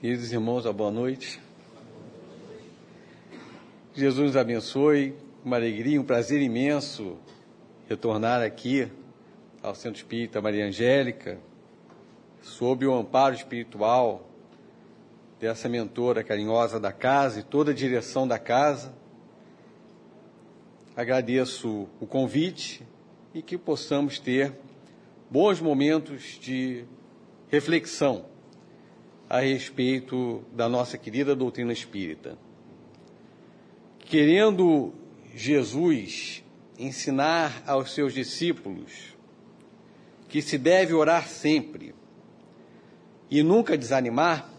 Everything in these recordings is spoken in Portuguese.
Queridos irmãos, boa noite. Jesus nos abençoe. Uma alegria, um prazer imenso retornar aqui ao Centro Espírita Maria Angélica, sob o amparo espiritual dessa mentora carinhosa da casa e toda a direção da casa. Agradeço o convite e que possamos ter bons momentos de reflexão a respeito da nossa querida doutrina espírita. Querendo Jesus ensinar aos seus discípulos que se deve orar sempre e nunca desanimar,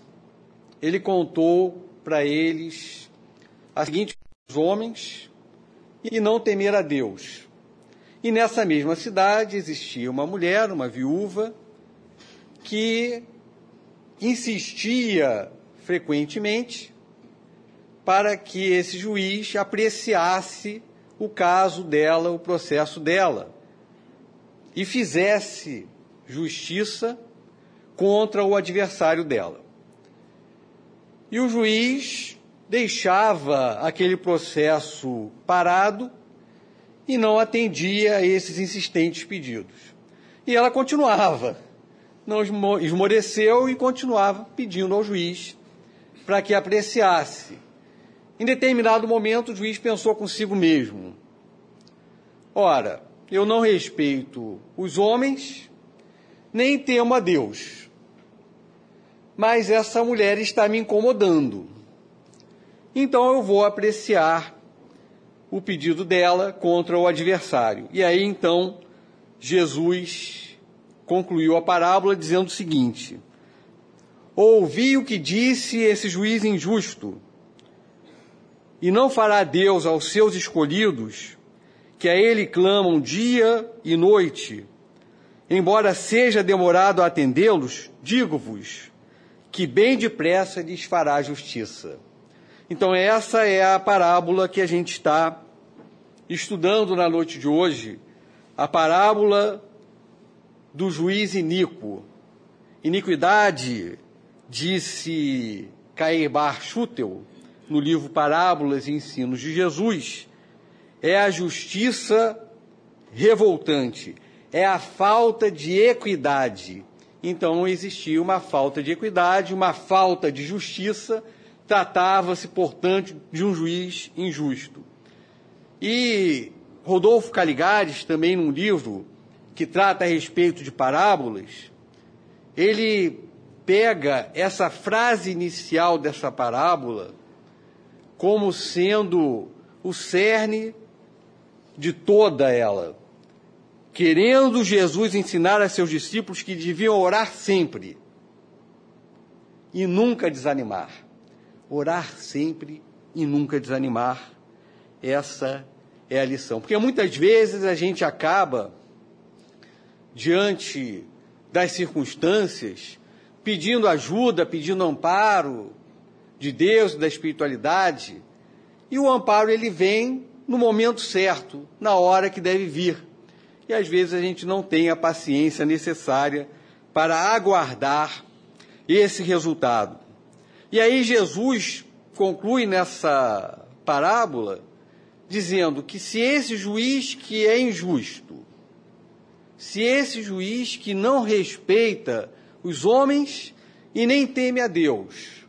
ele contou para eles a seguinte: os homens e não temer a Deus. E nessa mesma cidade existia uma mulher, uma viúva, que insistia frequentemente para que esse juiz apreciasse o caso dela, o processo dela, e fizesse justiça contra o adversário dela. E o juiz deixava aquele processo parado e não atendia a esses insistentes pedidos. E ela continuava não esmoreceu e continuava pedindo ao juiz para que apreciasse. Em determinado momento, o juiz pensou consigo mesmo: Ora, eu não respeito os homens, nem temo a Deus, mas essa mulher está me incomodando. Então eu vou apreciar o pedido dela contra o adversário. E aí então Jesus concluiu a parábola dizendo o seguinte: Ouvi o que disse esse juiz injusto, e não fará Deus aos seus escolhidos, que a ele clamam dia e noite, embora seja demorado a atendê-los, digo-vos que bem depressa lhes fará justiça. Então, essa é a parábola que a gente está estudando na noite de hoje, a parábola do juiz iníquo. Iniquidade, disse Cair Bar Schutel, no livro Parábolas e Ensinos de Jesus, é a justiça revoltante, é a falta de equidade. Então existia uma falta de equidade, uma falta de justiça, tratava-se, portanto, de um juiz injusto. E Rodolfo Caligares, também num livro que trata a respeito de parábolas, ele pega essa frase inicial dessa parábola como sendo o cerne de toda ela. Querendo Jesus ensinar a seus discípulos que deviam orar sempre e nunca desanimar. Orar sempre e nunca desanimar. Essa é a lição. Porque muitas vezes a gente acaba diante das circunstâncias, pedindo ajuda, pedindo amparo de Deus, da espiritualidade, e o amparo ele vem no momento certo, na hora que deve vir. E às vezes a gente não tem a paciência necessária para aguardar esse resultado. E aí Jesus conclui nessa parábola dizendo que se esse juiz que é injusto, se esse juiz que não respeita os homens e nem teme a Deus,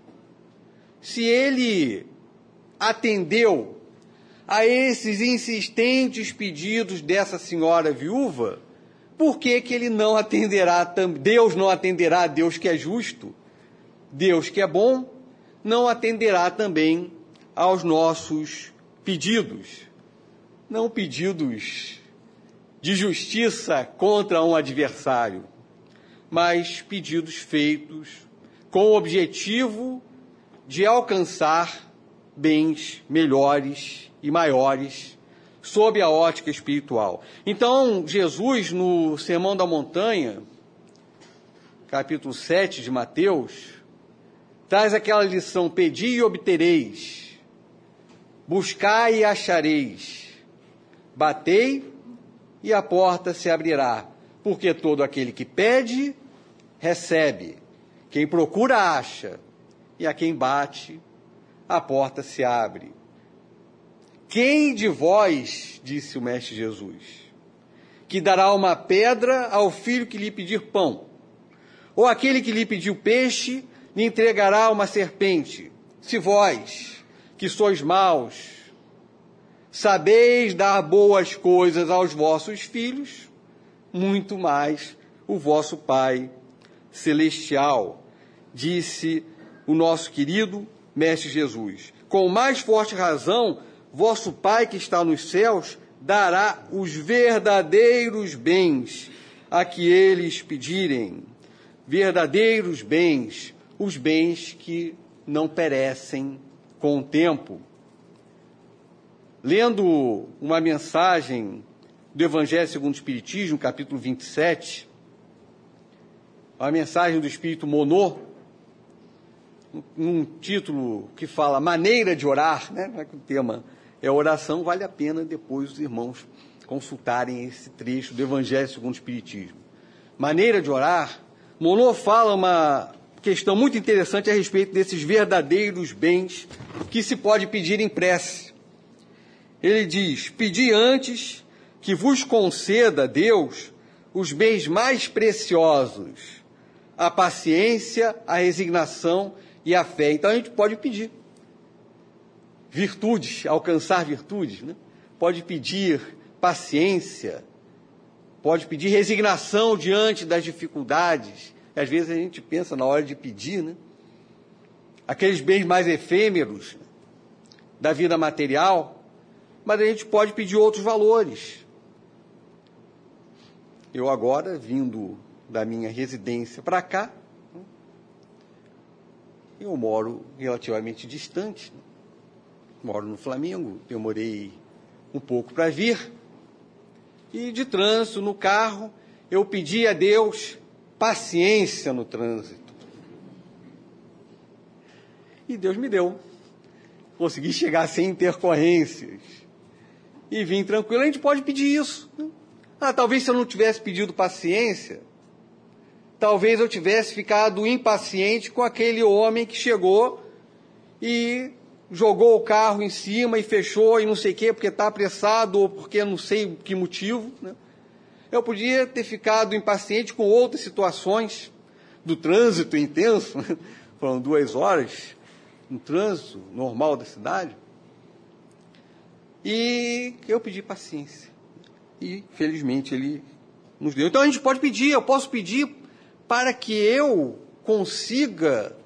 se ele atendeu a esses insistentes pedidos dessa senhora viúva, por que, que ele não atenderá, Deus não atenderá Deus que é justo, Deus que é bom, não atenderá também aos nossos pedidos, não pedidos de justiça contra um adversário, mas pedidos feitos com o objetivo de alcançar bens melhores e maiores sob a ótica espiritual. Então, Jesus, no Sermão da Montanha, capítulo 7 de Mateus, traz aquela lição: Pedi e obtereis, buscai e achareis, batei e a porta se abrirá, porque todo aquele que pede, recebe, quem procura, acha, e a quem bate, a porta se abre. Quem de vós, disse o Mestre Jesus, que dará uma pedra ao filho que lhe pedir pão? Ou aquele que lhe pediu peixe, lhe entregará uma serpente? Se vós, que sois maus, sabeis dar boas coisas aos vossos filhos, muito mais o vosso Pai celestial, disse o nosso querido Mestre Jesus. Com mais forte razão, vosso Pai que está nos céus dará os verdadeiros bens a que eles pedirem. Verdadeiros bens, os bens que não perecem com o tempo. Lendo uma mensagem do Evangelho segundo o Espiritismo, capítulo 27, a mensagem do Espírito Monô, um título que fala maneira de orar, né? É o tema é oração, vale a pena depois os irmãos consultarem esse trecho do Evangelho segundo o Espiritismo. Maneira de orar, Monô fala uma questão muito interessante a respeito desses verdadeiros bens que se pode pedir em prece. Ele diz: Pedi antes que vos conceda, Deus, os bens mais preciosos, a paciência, a resignação e a fé. Então a gente pode pedir virtudes, alcançar virtudes, né? pode pedir paciência, pode pedir resignação diante das dificuldades. Às vezes a gente pensa na hora de pedir, né? aqueles bens mais efêmeros da vida material, mas a gente pode pedir outros valores. Eu agora, vindo da minha residência para cá, eu moro relativamente distante. Moro no Flamengo, demorei um pouco para vir. E de trânsito, no carro, eu pedi a Deus paciência no trânsito. E Deus me deu. Consegui chegar sem intercorrências. E vim tranquilo. A gente pode pedir isso. Ah, talvez se eu não tivesse pedido paciência, talvez eu tivesse ficado impaciente com aquele homem que chegou e jogou o carro em cima e fechou e não sei o quê, porque está apressado ou porque não sei que motivo. Né? Eu podia ter ficado impaciente com outras situações do trânsito intenso, foram duas horas no trânsito normal da cidade, e eu pedi paciência. E, felizmente, ele nos deu. Então a gente pode pedir, eu posso pedir para que eu consiga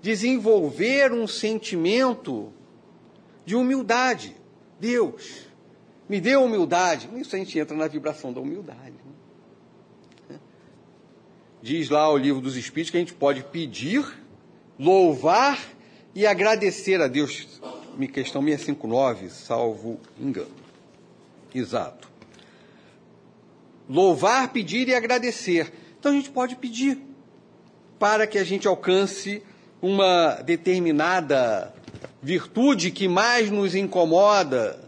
desenvolver um sentimento de humildade. Deus, me dê humildade. Isso a gente entra na vibração da humildade. Né? Diz lá o livro dos Espíritos que a gente pode pedir, louvar e agradecer a Deus. Questão 659, salvo engano. Exato. Louvar, pedir e agradecer. Então a gente pode pedir para que a gente alcance uma determinada virtude que mais nos incomoda.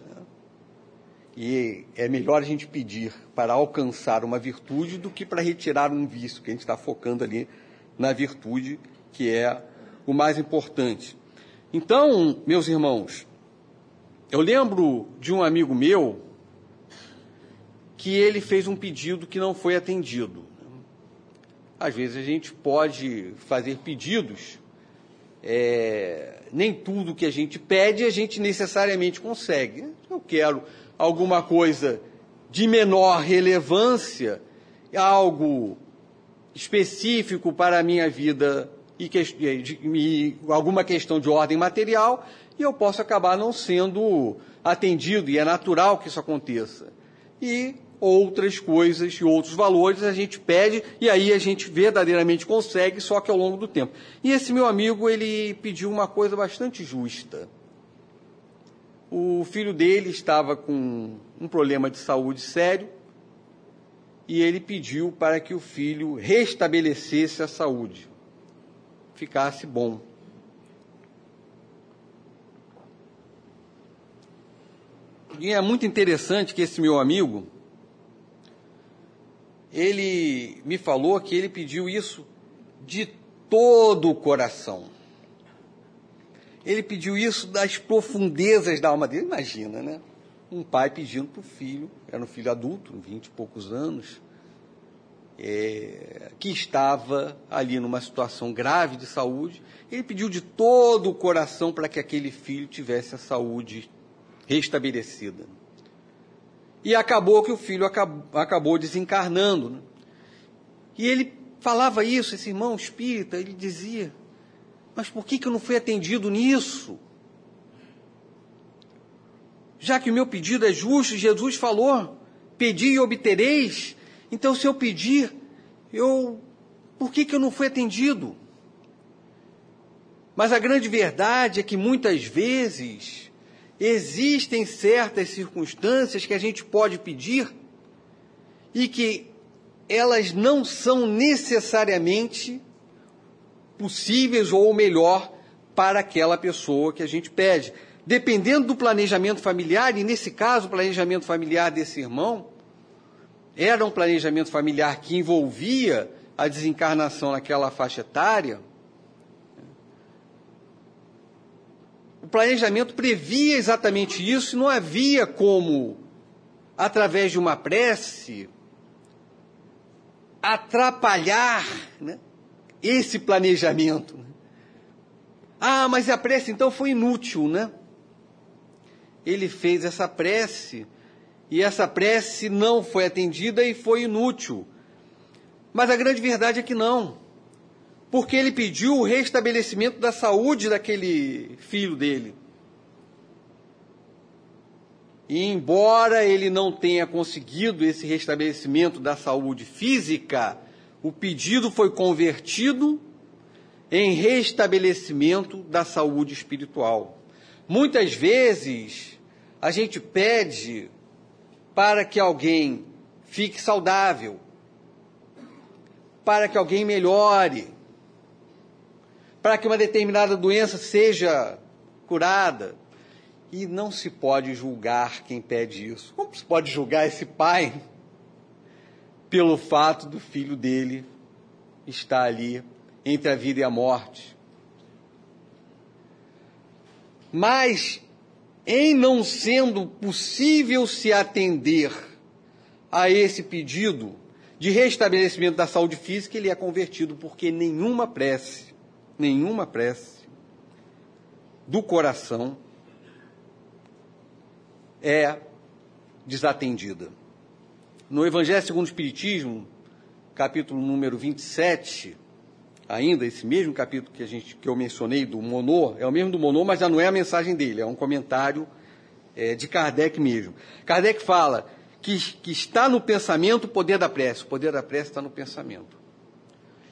E é melhor a gente pedir para alcançar uma virtude do que para retirar um vício, que a gente está focando ali na virtude, que é o mais importante. Então, meus irmãos, eu lembro de um amigo meu que ele fez um pedido que não foi atendido. Às vezes a gente pode fazer pedidos, é, nem tudo que a gente pede a gente necessariamente consegue. Eu quero alguma coisa de menor relevância, algo específico para a minha vida e, e alguma questão de ordem material, e eu posso acabar não sendo atendido, e é natural que isso aconteça. E outras coisas e outros valores a gente pede e aí a gente verdadeiramente consegue, só que ao longo do tempo. E esse meu amigo, ele pediu uma coisa bastante justa. O filho dele estava com um problema de saúde sério e ele pediu para que o filho restabelecesse a saúde, ficasse bom. E é muito interessante que esse meu amigo, ele me falou que ele pediu isso de todo o coração. ele pediu isso das profundezas da alma dele. Imagina, né? Um pai pedindo para o filho, era um filho adulto, vinte e poucos anos, é, que estava ali numa situação grave de saúde. Ele pediu de todo o coração para que aquele filho tivesse a saúde restabelecida. E acabou que o filho acabou, acabou desencarnando. Né? E ele falava isso, esse irmão espírita, ele dizia: Mas por que, que eu não fui atendido nisso? Já que o meu pedido é justo, Jesus falou: Pedi e obtereis. Então, se eu pedir, eu. Por que, que eu não fui atendido? Mas a grande verdade é que muitas vezes existem certas circunstâncias que a gente pode pedir e que elas não são necessariamente possíveis ou melhor para aquela pessoa que a gente pede. Dependendo do planejamento familiar, e nesse caso, o planejamento familiar desse irmão era um planejamento familiar que envolvia a desencarnação naquela faixa etária. O planejamento previa exatamente isso, e não havia como, através de uma prece, atrapalhar né, esse planejamento. Ah, mas a prece então foi inútil, né? Ele fez essa prece e essa prece não foi atendida e foi inútil. Mas a grande verdade é que não. Porque ele pediu o restabelecimento da saúde daquele filho dele. E embora ele não tenha conseguido esse restabelecimento da saúde física, o pedido foi convertido em restabelecimento da saúde espiritual. Muitas vezes a gente pede para que alguém fique saudável, para que alguém melhore, para que uma determinada doença seja curada. E não se pode julgar quem pede isso. Como se pode julgar esse pai pelo fato do filho dele estar ali entre a vida e a morte? Mas, em não sendo possível se atender a esse pedido de restabelecimento da saúde física, ele é convertido, porque nenhuma prece, nenhuma prece do coração é desatendida. No Evangelho segundo o Espiritismo, capítulo número 27, ainda esse mesmo capítulo que, a gente, que eu mencionei do Monô, é o mesmo do Monô, mas já não é a mensagem dele, é um comentário é, de Kardec mesmo. Kardec fala que, que está no pensamento o poder da prece. O poder da prece está no pensamento.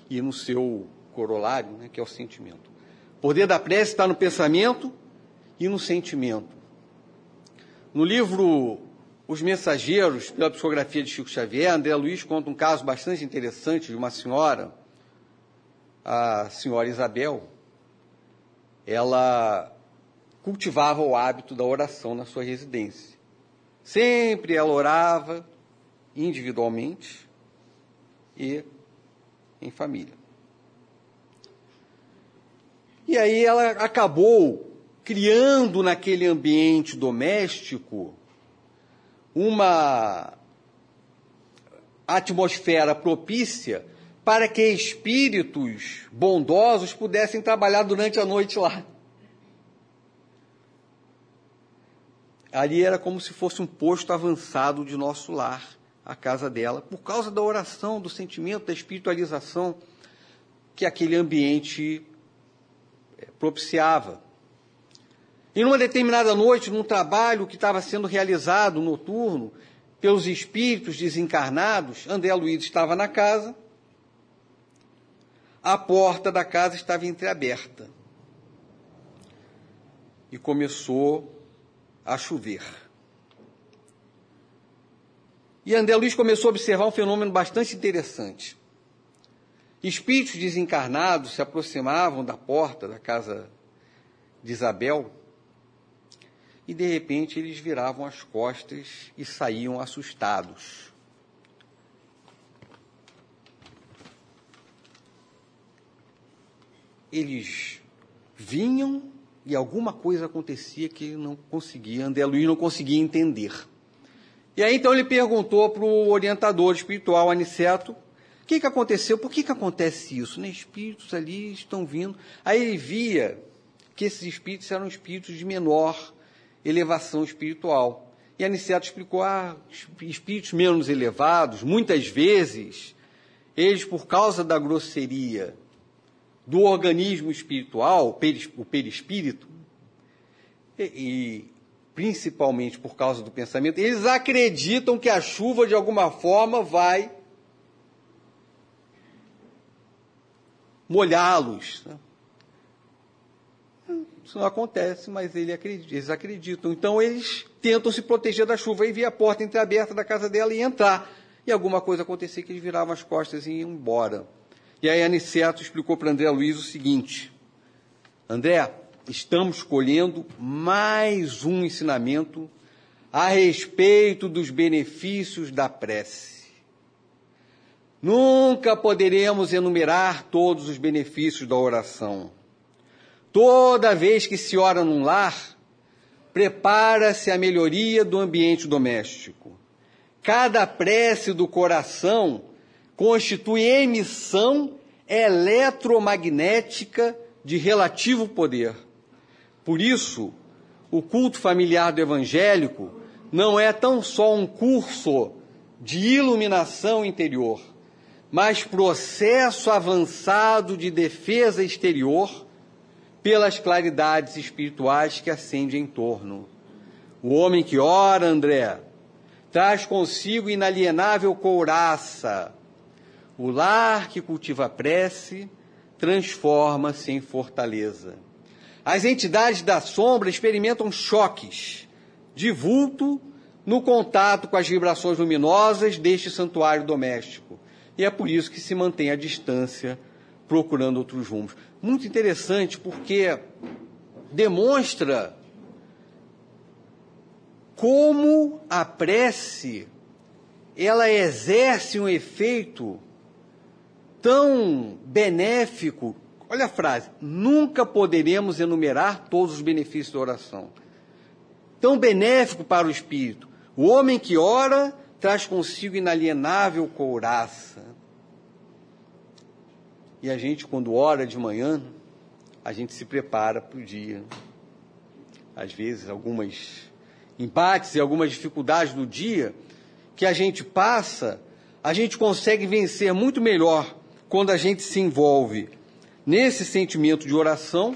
E no seu corolário, né, que é o sentimento. O poder da prece está no pensamento e no sentimento. No livro Os Mensageiros, pela psicografia de Chico Xavier, André Luiz conta um caso bastante interessante de uma senhora, a senhora Isabel. Ela cultivava o hábito da oração na sua residência. Sempre ela orava individualmente e em família. E aí ela acabou criando naquele ambiente doméstico uma atmosfera propícia para que espíritos bondosos pudessem trabalhar durante a noite lá. Ali era como se fosse um posto avançado de nosso lar, a casa dela, por causa da oração, do sentimento, da espiritualização que aquele ambiente eh, propiciava. E numa determinada noite, num trabalho que estava sendo realizado noturno pelos espíritos desencarnados, André Luiz estava na casa, a porta da casa estava entreaberta. E começou a chover. E André Luiz começou a observar um fenômeno bastante interessante. Espíritos desencarnados se aproximavam da porta da casa de Isabel e de repente eles viravam as costas e saíam assustados. Eles vinham E alguma coisa acontecia que não conseguia, André Luiz não conseguia entender. E aí então ele perguntou para o orientador espiritual, Aniceto, o que, que aconteceu? Por que, que acontece isso? Né? Espíritos ali estão vindo. Aí ele via que esses espíritos eram espíritos de menor elevação espiritual. E Aniceto explicou, ah, espíritos menos elevados, muitas vezes, eles, por causa da grosseria do organismo espiritual, o perispírito, e, e principalmente por causa do pensamento, eles acreditam que a chuva de alguma forma vai molhá-los. Né? Isso não acontece, mas ele acredita, eles acreditam. Então eles tentam se proteger da chuva e ver a porta entreaberta da casa dela e entrar. E alguma coisa acontecer que eles viravam as costas e iam embora. E aí Aniceto explicou para André Luiz o seguinte: André, estamos colhendo mais um ensinamento a respeito dos benefícios da prece. Nunca poderemos enumerar todos os benefícios da oração. Toda vez que se ora num lar, prepara-se a melhoria do ambiente doméstico. Cada prece do coração constitui emissão eletromagnética de relativo poder. Por isso, o culto familiar do evangélico não é tão só um curso de iluminação interior, mas processo avançado de defesa exterior pelas claridades espirituais que acendem em torno. O homem que ora, André, traz consigo inalienável couraça, o lar que cultiva a prece transforma-se em fortaleza. As entidades da sombra experimentam choques de vulto no contato com as vibrações luminosas deste santuário doméstico. E é por isso que se mantém a distância, procurando outros rumos. Muito interessante, porque demonstra como a prece ela exerce um efeito tão benéfico. Olha a frase: nunca poderemos enumerar todos os benefícios da oração. Tão benéfico para o espírito. O homem que ora traz consigo inalienável couraça. E a gente, quando ora de manhã, a gente se prepara para o dia. Às vezes, algumas embates e algumas dificuldades do dia que a gente passa, a gente consegue vencer muito melhor quando a gente se envolve nesse sentimento de oração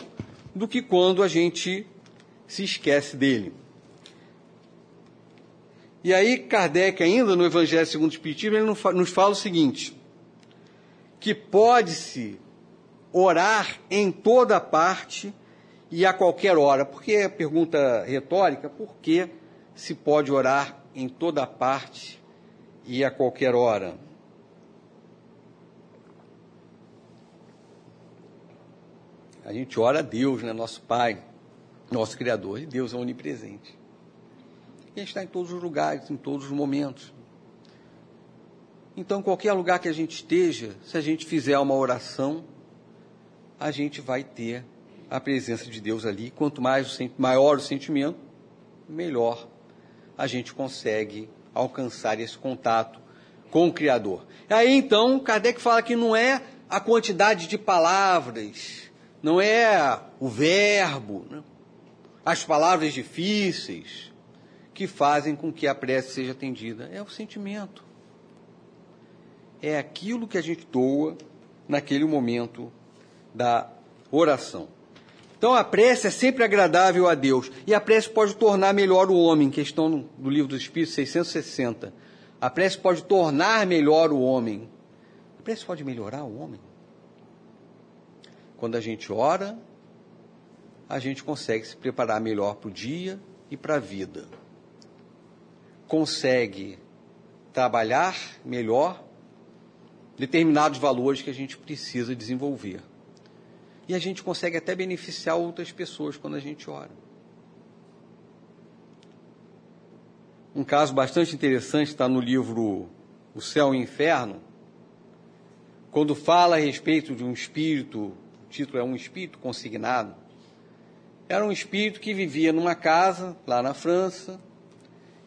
do que quando a gente se esquece dele. E aí, Kardec, ainda no Evangelho segundo o Espiritismo, ele nos fala o seguinte: que pode-se orar em toda parte e a qualquer hora. Porque é pergunta retórica, por que se pode orar em toda parte e a qualquer hora? A gente ora a Deus, né? nosso Pai, nosso Criador, e Deus é onipresente. E a gente está em todos os lugares, em todos os momentos. Então, qualquer lugar que a gente esteja, se a gente fizer uma oração, a gente vai ter a presença de Deus ali. Quanto mais maior o sentimento, melhor a gente consegue alcançar esse contato com o Criador. Aí então, Kardec fala que não é a quantidade de palavras, não é o verbo, né? as palavras difíceis que fazem com que a prece seja atendida, é o sentimento. É aquilo que a gente doa naquele momento da oração. Então a prece é sempre agradável a Deus e a prece pode tornar melhor o homem, questão do livro dos Espíritos 660. A prece pode tornar melhor o homem. A prece pode melhorar o homem. Quando a gente ora, a gente consegue se preparar melhor para o dia e para a vida. Consegue trabalhar melhor determinados valores que a gente precisa desenvolver. E a gente consegue até beneficiar outras pessoas quando a gente ora. Um caso bastante interessante está no livro O Céu e o Inferno, quando fala a respeito de um espírito, título é Um Espírito Consignado. era um espírito que vivia numa casa lá na França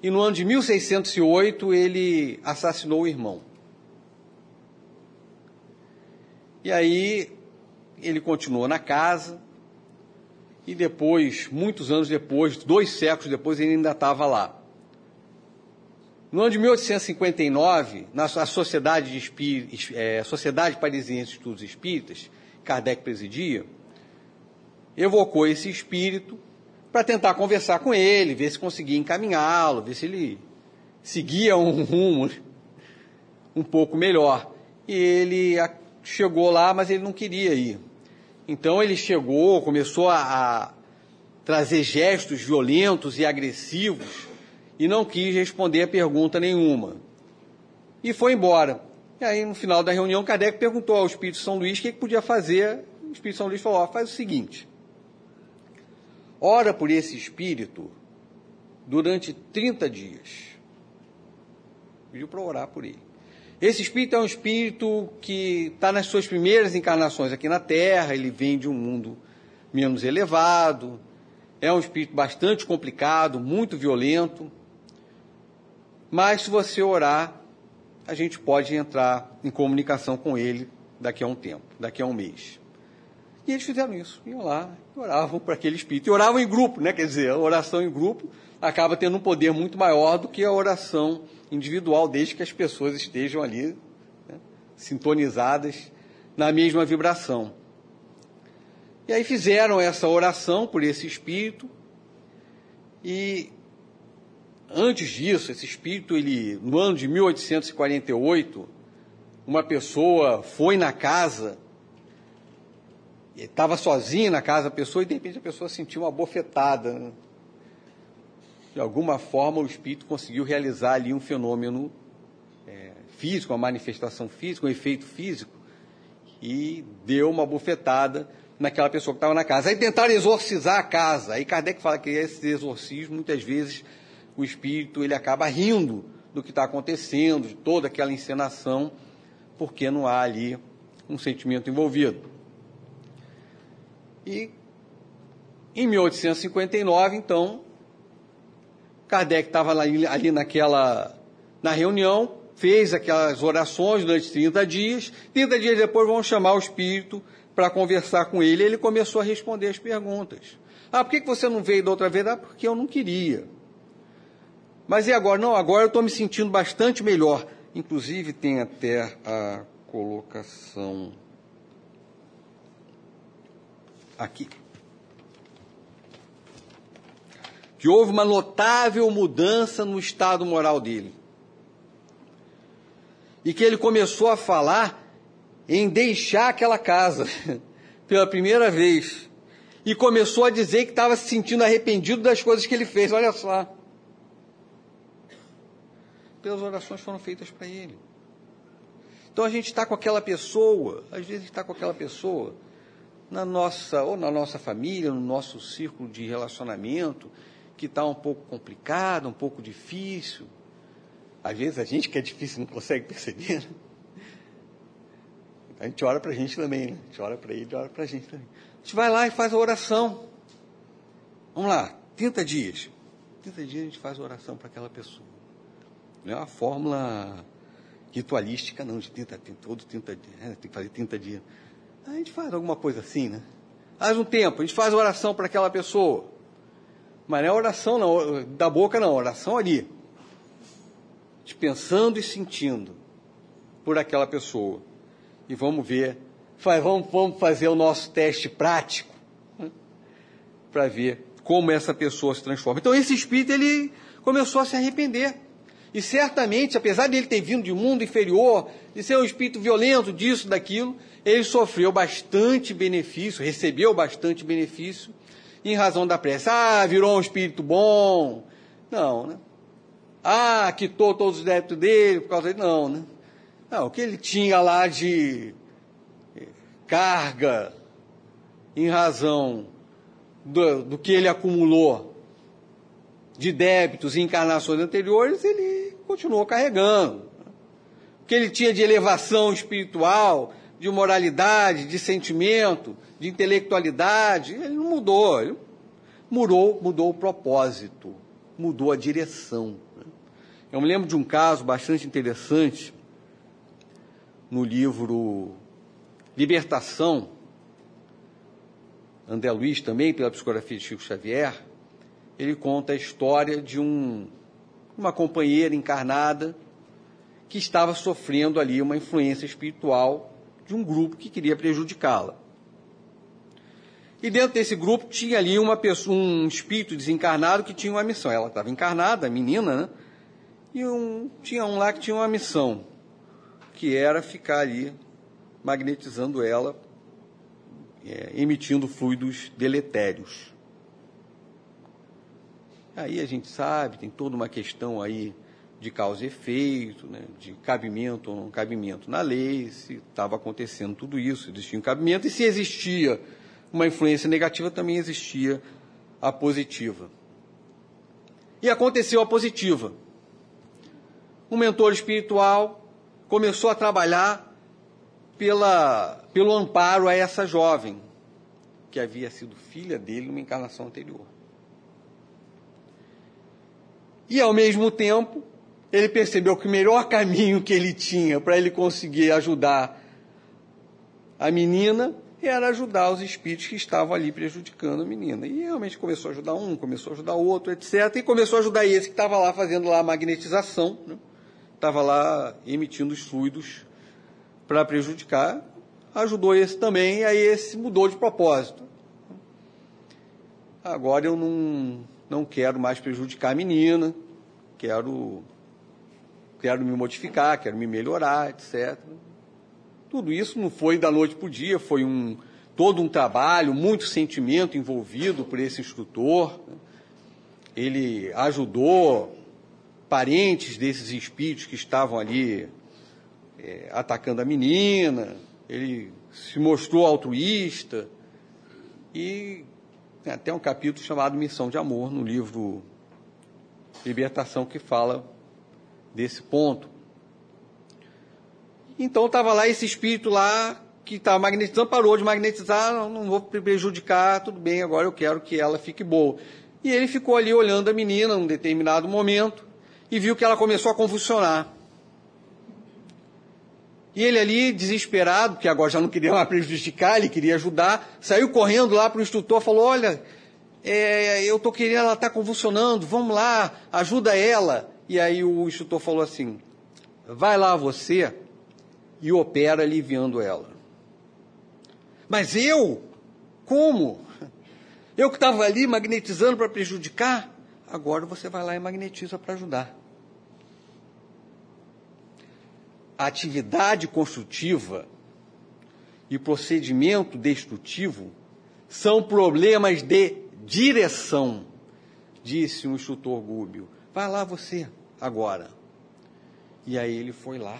e no ano de 1608 ele assassinou o irmão. E aí ele continuou na casa e depois, muitos anos depois, dois séculos depois, ele ainda estava lá. No ano de 1859, na Sociedade, de Espí é, Sociedade Parisiense de Estudos Espíritas, Kardec presidia, evocou esse espírito para tentar conversar com ele, ver se conseguia encaminhá-lo, ver se ele seguia um rumo um pouco melhor. E ele chegou lá, mas ele não queria ir. Então ele chegou, começou a, a trazer gestos violentos e agressivos e não quis responder a pergunta nenhuma. E foi embora. E aí, no final da reunião, Kardec perguntou ao Espírito São Luís o que, que podia fazer. O Espírito São Luís falou: oh, faz o seguinte, ora por esse espírito durante 30 dias. Pediu para orar por ele. Esse espírito é um espírito que está nas suas primeiras encarnações aqui na Terra, ele vem de um mundo menos elevado, é um espírito bastante complicado, muito violento. Mas se você orar, a gente pode entrar em comunicação com ele daqui a um tempo, daqui a um mês. E eles fizeram isso, iam lá, oravam para aquele espírito. E oravam em grupo, né? Quer dizer, a oração em grupo acaba tendo um poder muito maior do que a oração individual, desde que as pessoas estejam ali né, sintonizadas na mesma vibração. E aí fizeram essa oração por esse espírito e antes disso, esse espírito, ele no ano de 1848, uma pessoa foi na casa estava sozinho na casa da pessoa e de repente a pessoa sentiu uma bofetada. Né? de alguma forma o espírito conseguiu realizar ali um fenômeno é, físico, uma manifestação física, um efeito físico, e deu uma bufetada naquela pessoa que estava na casa. Aí tentaram exorcizar a casa. Aí Kardec fala que esse exorcismo, muitas vezes, o espírito ele acaba rindo do que está acontecendo, de toda aquela encenação, porque não há ali um sentimento envolvido. E em 1859, então, Kardec estava ali, ali naquela na reunião, fez aquelas orações durante 30 dias. 30 dias depois vão chamar o espírito para conversar com ele. Ele começou a responder as perguntas. Ah, por que você não veio da outra vez? Ah, porque eu não queria. Mas e agora? Não, agora eu estou me sentindo bastante melhor. Inclusive tem até a colocação aqui. que houve uma notável mudança no estado moral dele. E que ele começou a falar em deixar aquela casa pela primeira vez. E começou a dizer que estava se sentindo arrependido das coisas que ele fez. Olha só. Pelas orações foram feitas para ele. Então a gente está com aquela pessoa, às vezes está com aquela pessoa na nossa, ou na nossa família, no nosso círculo de relacionamento, que está um pouco complicado, um pouco difícil. Às vezes a gente que é difícil não consegue perceber. Né? A gente ora para a gente também, né? A gente ora para ele, ora para a gente também. A gente vai lá e faz a oração. Vamos lá, 30 dias. 30 dias a gente faz a oração para aquela pessoa. Não é uma fórmula ritualística, não, de 30, 30 todo 30 dias, né? tem que fazer 30 dias. A gente faz alguma coisa assim, né? Faz um tempo, a gente faz oração para aquela pessoa. Mas não é oração não, da boca não, oração ali. De pensando e sentindo por aquela pessoa. E vamos ver, vamos, vamos fazer o nosso teste prático né, para ver como essa pessoa se transforma. Então esse espírito ele começou a se arrepender. E certamente, apesar de ele ter vindo de um mundo inferior, de ser um espírito violento, disso, daquilo, ele sofreu bastante benefício, recebeu bastante benefício em razão da prece. Ah, virou um espírito bom. Não, né? Ah, quitou todos os débitos dele por causa dele. Não, né? Não, o que ele tinha lá de eh, carga em razão do, do que ele acumulou de débitos em encarnações anteriores, ele continuou carregando. O que ele tinha de elevação espiritual, de moralidade, de sentimento, de intelectualidade, ele não mudou. Ele mudou, mudou o propósito, mudou a direção. Eu me lembro de um caso bastante interessante no livro Libertação, André Luiz também, pela psicografia de Chico Xavier, ele conta a história de um, uma companheira encarnada que estava sofrendo ali uma influência espiritual de um grupo que queria prejudicá-la. E dentro desse grupo tinha ali uma pessoa, um espírito desencarnado que tinha uma missão. Ela estava encarnada, menina, né? E um, tinha um lá que tinha uma missão, que era ficar ali magnetizando ela, é, emitindo fluidos deletérios. Aí a gente sabe, tem toda uma questão aí de causa e efeito, né, de cabimento ou não cabimento na lei, se estava acontecendo tudo isso, existia um cabimento, e se existia uma influência negativa, também existia a positiva. E aconteceu a positiva. Um mentor espiritual começou a trabalhar pela, pelo amparo a essa jovem, que havia sido filha dele numa encarnação anterior. E ao mesmo tempo, ele percebeu que o melhor caminho que ele tinha para ele conseguir ajudar a menina era ajudar os espíritos que estavam ali prejudicando a menina. E realmente começou a ajudar um, começou a ajudar outro, etc. E começou a ajudar esse que estava lá fazendo lá a magnetização, né? estava lá emitindo os fluidos para prejudicar. Ajudou esse também, e aí esse mudou de propósito. Agora eu não, não quero mais prejudicar a menina, quero, quero me modificar, quero me melhorar, etc. Tudo isso não foi da noite para o dia, foi um, todo um trabalho, muito sentimento envolvido por esse instrutor. Ele ajudou parentes desses espíritos que estavam ali é, atacando a menina, ele se mostrou altruísta e tem até um capítulo chamado Missão de Amor no livro Libertação que fala desse ponto. Então estava lá esse espírito lá que estava magnetizando, parou de magnetizar, não, não vou prejudicar, tudo bem, agora eu quero que ela fique boa. E ele ficou ali olhando a menina num determinado momento e viu que ela começou a convulsionar. E ele ali, desesperado, porque agora já não queria mais prejudicar, ele queria ajudar, saiu correndo lá para o instrutor, falou, olha, é, eu estou querendo, ela está convulsionando, vamos lá, ajuda ela. E aí o instrutor falou assim, vai lá você, e opera aliviando ela. Mas eu? Como? Eu que estava ali magnetizando para prejudicar? Agora você vai lá e magnetiza para ajudar. A atividade construtiva e procedimento destrutivo são problemas de direção, disse o instrutor Gúbio. Vai lá você agora. E aí ele foi lá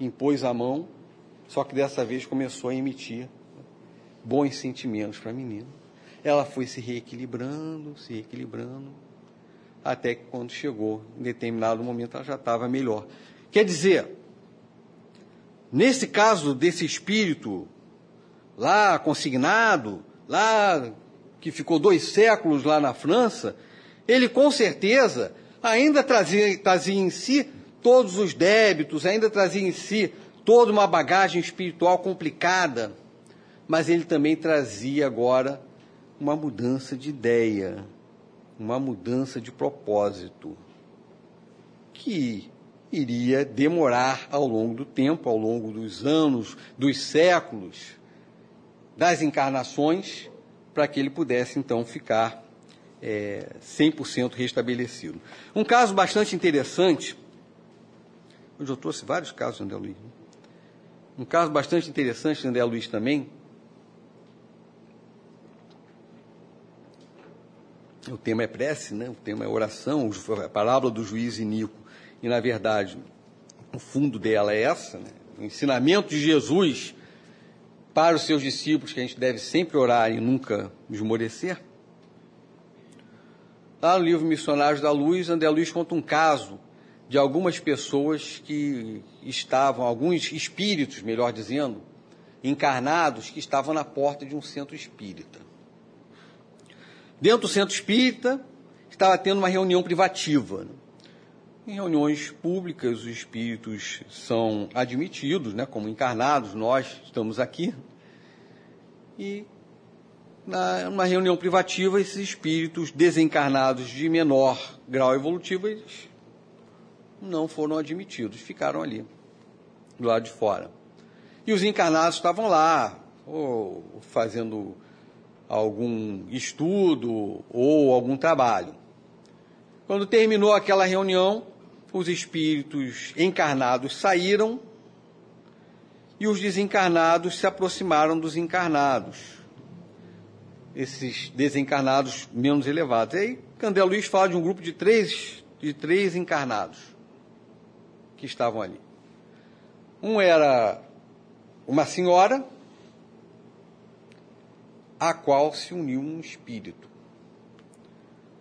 impôs a mão, só que dessa vez começou a emitir bons sentimentos para a menina. Ela foi se reequilibrando, se reequilibrando, até que quando chegou, em determinado momento, ela já estava melhor. Quer dizer, nesse caso desse espírito lá consignado, lá que ficou dois séculos lá na França, ele com certeza ainda trazia, trazia em si todos os débitos, ainda trazia em si toda uma bagagem espiritual complicada, mas ele também trazia agora uma mudança de ideia, uma mudança de propósito, que iria demorar ao longo do tempo, ao longo dos anos, dos séculos, das encarnações, para que ele pudesse então ficar é, 100% restabelecido. Um caso bastante interessante onde eu trouxe vários casos André Luiz. Né? Um caso bastante interessante André Luiz também. O tema é prece, né? o tema é oração, a parábola do juiz Inico. E, na verdade, o fundo dela é essa, né? o ensinamento de Jesus para os seus discípulos, que a gente deve sempre orar e nunca esmorecer. Lá no livro Missionários da Luz, André Luiz conta um caso de algumas pessoas que estavam, alguns espíritos, melhor dizendo, encarnados, que estavam na porta de um centro espírita. dentro do centro espírita, estava tendo uma reunião privativa. Né? Em reuniões públicas, os espíritos são admitidos, né, como encarnados, nós estamos aqui. E na, numa reunião privativa, esses espíritos desencarnados de menor grau evolutivo, eles não foram admitidos, ficaram ali, do lado de fora. E os encarnados estavam lá, ou fazendo algum estudo ou algum trabalho. Quando terminou aquela reunião, os espíritos encarnados saíram e os desencarnados se aproximaram dos encarnados, esses desencarnados menos elevados. E aí, Candé Luiz fala de um grupo de três, de três encarnados que estavam ali. Um era uma senhora, a qual se uniu um espírito.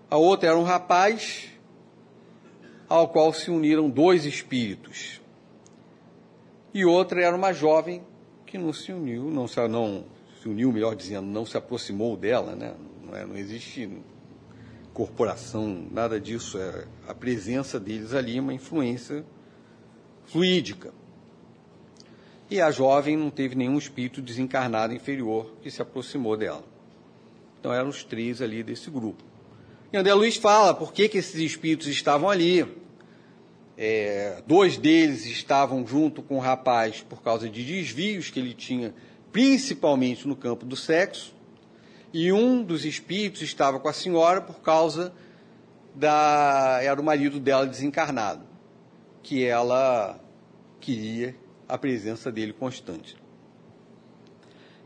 A outra era um rapaz, ao qual se uniram dois espíritos. E outra era uma jovem que não se uniu, não se, não se uniu, melhor dizendo, não se aproximou dela, né? não, é, não existe corporação, nada disso, é a presença deles ali, uma influência fluídica. E a jovem não teve nenhum espírito desencarnado inferior que se aproximou dela. Então eram os três ali desse grupo. E André Luiz fala por que, que esses espíritos estavam ali. É, dois deles estavam junto com o rapaz por causa de desvios que ele tinha, principalmente no campo do sexo, e um dos espíritos estava com a senhora por causa da. era o marido dela desencarnado, que ela queria a presença dele constante.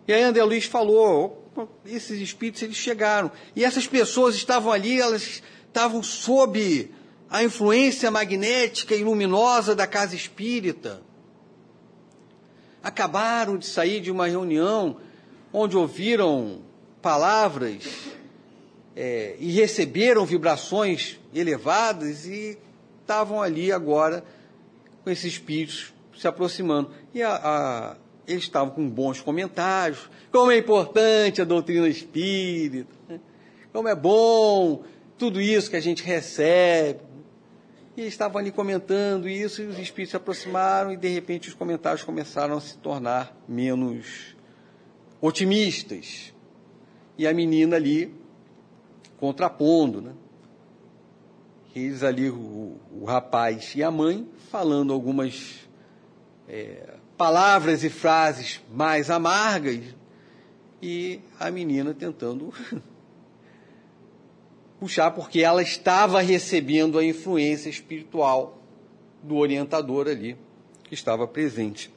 E aí André Luiz falou, esses espíritos eles chegaram, e essas pessoas estavam ali, elas estavam sob a influência magnética e luminosa da casa espírita. Acabaram de sair de uma reunião onde ouviram palavras é, e receberam vibrações elevadas e estavam ali agora com esses espíritos se aproximando. E a, eles estavam com bons comentários, como é importante a doutrina espírita, né? como é bom tudo isso que a gente recebe. E eles estavam ali comentando isso, e os espíritos se aproximaram, e de repente os comentários começaram a se tornar menos otimistas. E a menina ali contrapondo, né? Eles ali, o, o rapaz e a mãe, falando algumas é, palavras e frases mais amargas e a menina tentando puxar porque ela estava recebendo a influência espiritual do orientador ali que estava presente.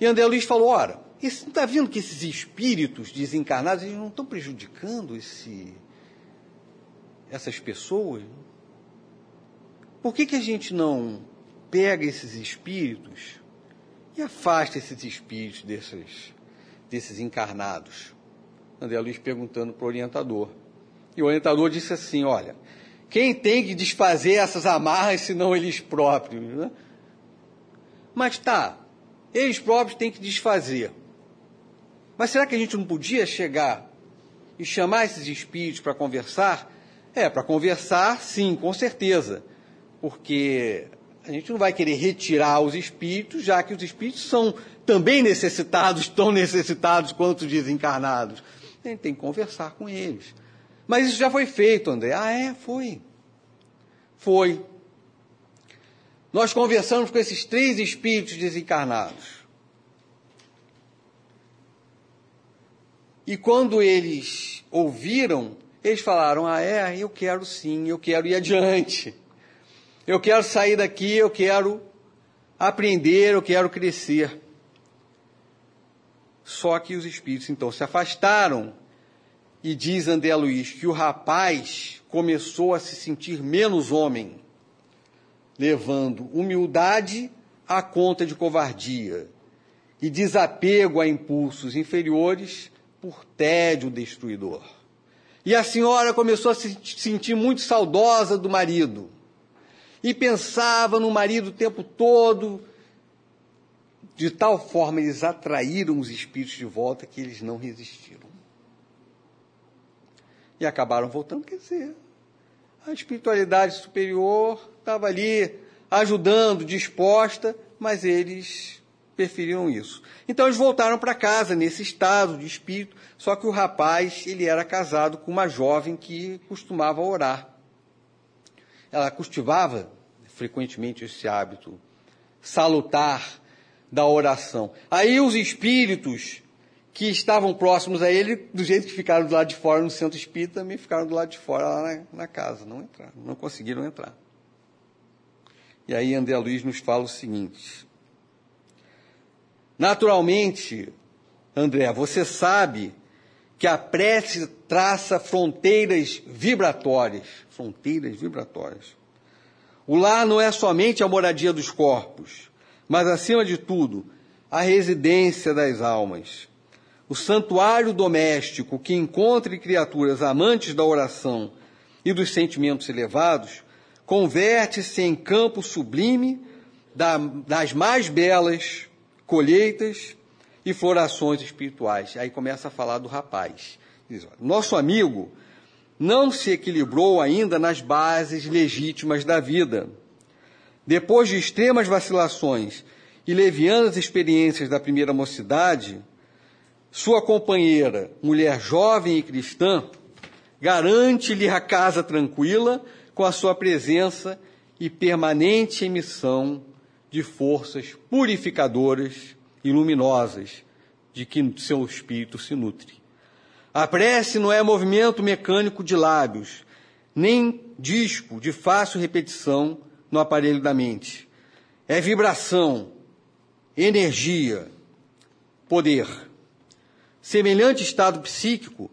E André Luiz falou: ora, está vendo que esses espíritos desencarnados eles não estão prejudicando esse, essas pessoas? Por que, que a gente não pega esses espíritos e afasta esses espíritos desses, desses encarnados. André Luiz perguntando para o orientador. E o orientador disse assim: olha, quem tem que desfazer essas amarras senão eles próprios? Né? Mas tá, eles próprios têm que desfazer. Mas será que a gente não podia chegar e chamar esses espíritos para conversar? É, para conversar, sim, com certeza. Porque a gente não vai querer retirar os espíritos, já que os espíritos são também necessitados, tão necessitados quanto os desencarnados. A gente tem que conversar com eles. Mas isso já foi feito, André. Ah, é? Foi. Foi. Nós conversamos com esses três espíritos desencarnados. E quando eles ouviram, eles falaram: Ah, é? Eu quero sim, eu quero ir adiante. Eu quero sair daqui, eu quero aprender, eu quero crescer. Só que os espíritos então se afastaram e diz André Luiz que o rapaz começou a se sentir menos homem, levando humildade à conta de covardia e desapego a impulsos inferiores por tédio destruidor. E a senhora começou a se sentir muito saudosa do marido e pensava no marido o tempo todo. De tal forma eles atraíram os espíritos de volta que eles não resistiram. e acabaram voltando. Quer dizer, a espiritualidade superior estava ali ajudando, disposta, mas eles preferiram isso. Então eles voltaram para casa nesse estado de espírito, só que o rapaz, ele era casado com uma jovem que costumava orar. Ela cultivava frequentemente esse hábito salutar da oração. Aí os espíritos que estavam próximos a ele, do jeito que ficaram do lado de fora no centro espírita, também ficaram do lado de fora lá na, na casa, não entraram, não conseguiram entrar. E aí André Luiz nos fala o seguinte: Naturalmente, André, você sabe que a prece traça fronteiras vibratórias, fronteiras vibratórias. O lar não é somente a moradia dos corpos, mas acima de tudo, a residência das almas. O santuário doméstico que encontre criaturas amantes da oração e dos sentimentos elevados converte-se em campo sublime das mais belas colheitas e florações espirituais. Aí começa a falar do rapaz. Diz, Nosso amigo não se equilibrou ainda nas bases legítimas da vida. Depois de extremas vacilações e levianas experiências da primeira mocidade, sua companheira, mulher jovem e cristã, garante-lhe a casa tranquila com a sua presença e permanente emissão de forças purificadoras e luminosas de que seu espírito se nutre. A prece não é movimento mecânico de lábios, nem disco de fácil repetição no aparelho da mente. É vibração, energia, poder. Semelhante estado psíquico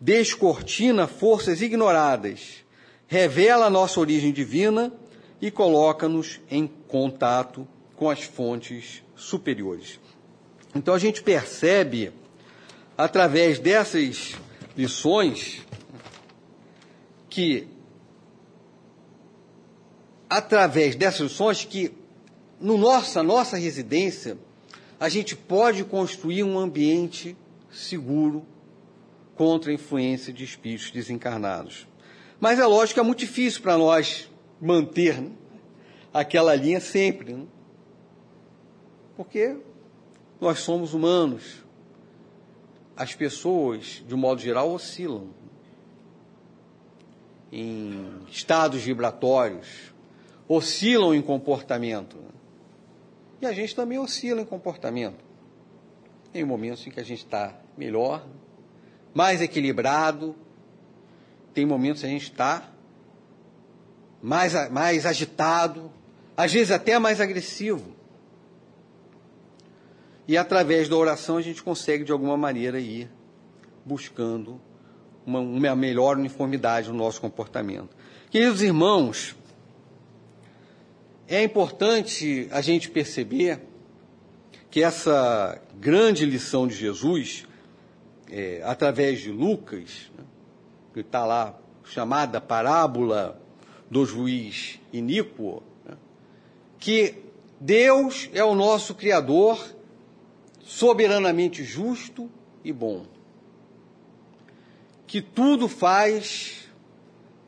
descortina forças ignoradas, revela a nossa origem divina e coloca-nos em contato com as fontes superiores. Então a gente percebe, através dessas lições, que através dessas lições que no nossa nossa residência a gente pode construir um ambiente seguro contra a influência de espíritos desencarnados. Mas é lógico que é muito difícil para nós manter né, aquela linha sempre. Né? Porque nós somos humanos. As pessoas, de um modo geral, oscilam em estados vibratórios, oscilam em comportamento. E a gente também oscila em comportamento. Tem momentos em que a gente está melhor, mais equilibrado, tem momentos em que a gente está mais, mais agitado, às vezes até mais agressivo. E através da oração a gente consegue, de alguma maneira, ir buscando uma, uma melhor uniformidade no nosso comportamento. Queridos irmãos, é importante a gente perceber que essa grande lição de Jesus, é, através de Lucas, né, que está lá chamada parábola do juiz iníquo, né, que Deus é o nosso Criador, soberanamente justo e bom, que tudo faz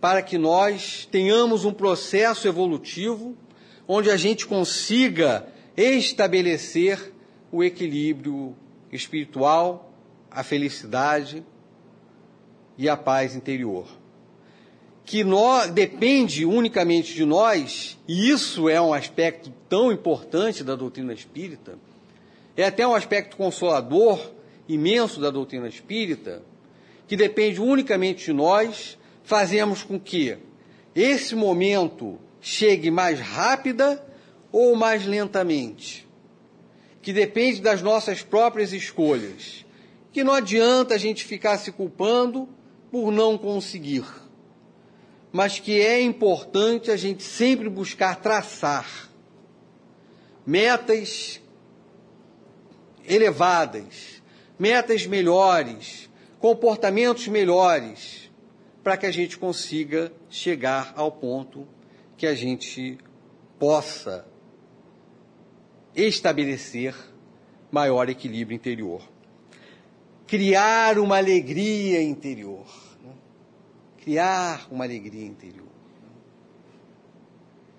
para que nós tenhamos um processo evolutivo onde a gente consiga estabelecer o equilíbrio espiritual, a felicidade e a paz interior. Que nós, depende unicamente de nós, e isso é um aspecto tão importante da doutrina espírita, é até um aspecto consolador imenso da doutrina espírita, que depende unicamente de nós, fazemos com que esse momento chegue mais rápida ou mais lentamente, que depende das nossas próprias escolhas, que não adianta a gente ficar se culpando por não conseguir mas que é importante a gente sempre buscar traçar metas elevadas, metas melhores, comportamentos melhores, para que a gente consiga chegar ao ponto que a gente possa estabelecer maior equilíbrio interior. Criar uma alegria interior criar uma alegria interior.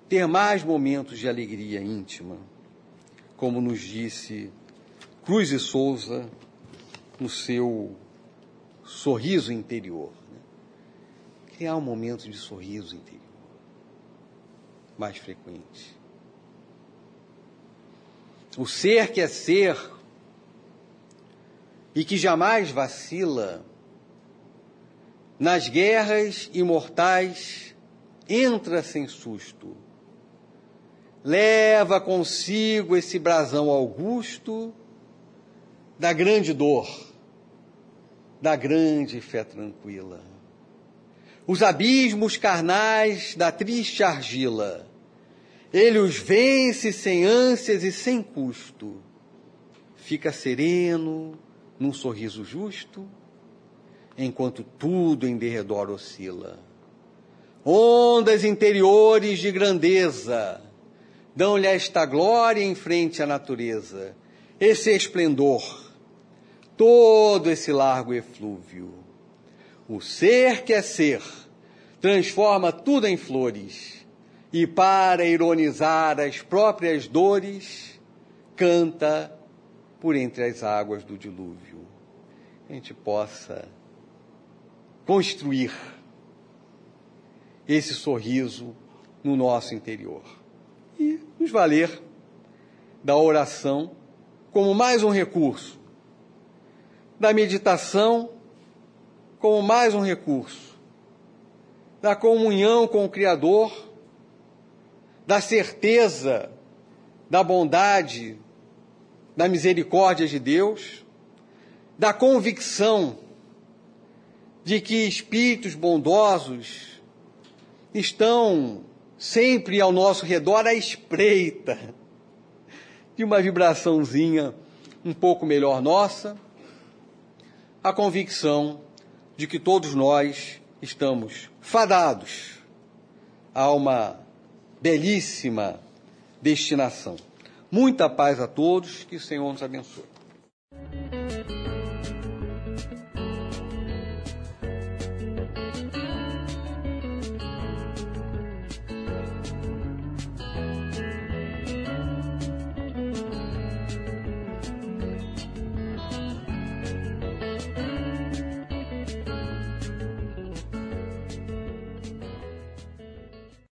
Ter mais momentos de alegria íntima, como nos disse Cruz e Souza no seu sorriso interior. Né? Criar um momento de sorriso interior mais frequente. O ser que é ser e que jamais vacila nas guerras imortais entra sem susto. Leva consigo esse brasão augusto da grande dor, da grande fé tranquila. Os abismos carnais da triste argila, ele os vence sem ânsias e sem custo. Fica sereno, num sorriso justo, enquanto tudo em derredor oscila. Ondas interiores de grandeza dão-lhe esta glória em frente à natureza, esse esplendor, todo esse largo eflúvio. O ser que é ser transforma tudo em flores e, para ironizar as próprias dores, canta por entre as águas do dilúvio. A gente possa construir esse sorriso no nosso interior e nos valer da oração como mais um recurso, da meditação como mais um recurso, da comunhão com o Criador, da certeza da bondade, da misericórdia de Deus, da convicção de que espíritos bondosos estão sempre ao nosso redor à espreita de uma vibraçãozinha um pouco melhor nossa, a convicção de que todos nós estamos fadados a uma belíssima destinação. Muita paz a todos, que o Senhor nos abençoe.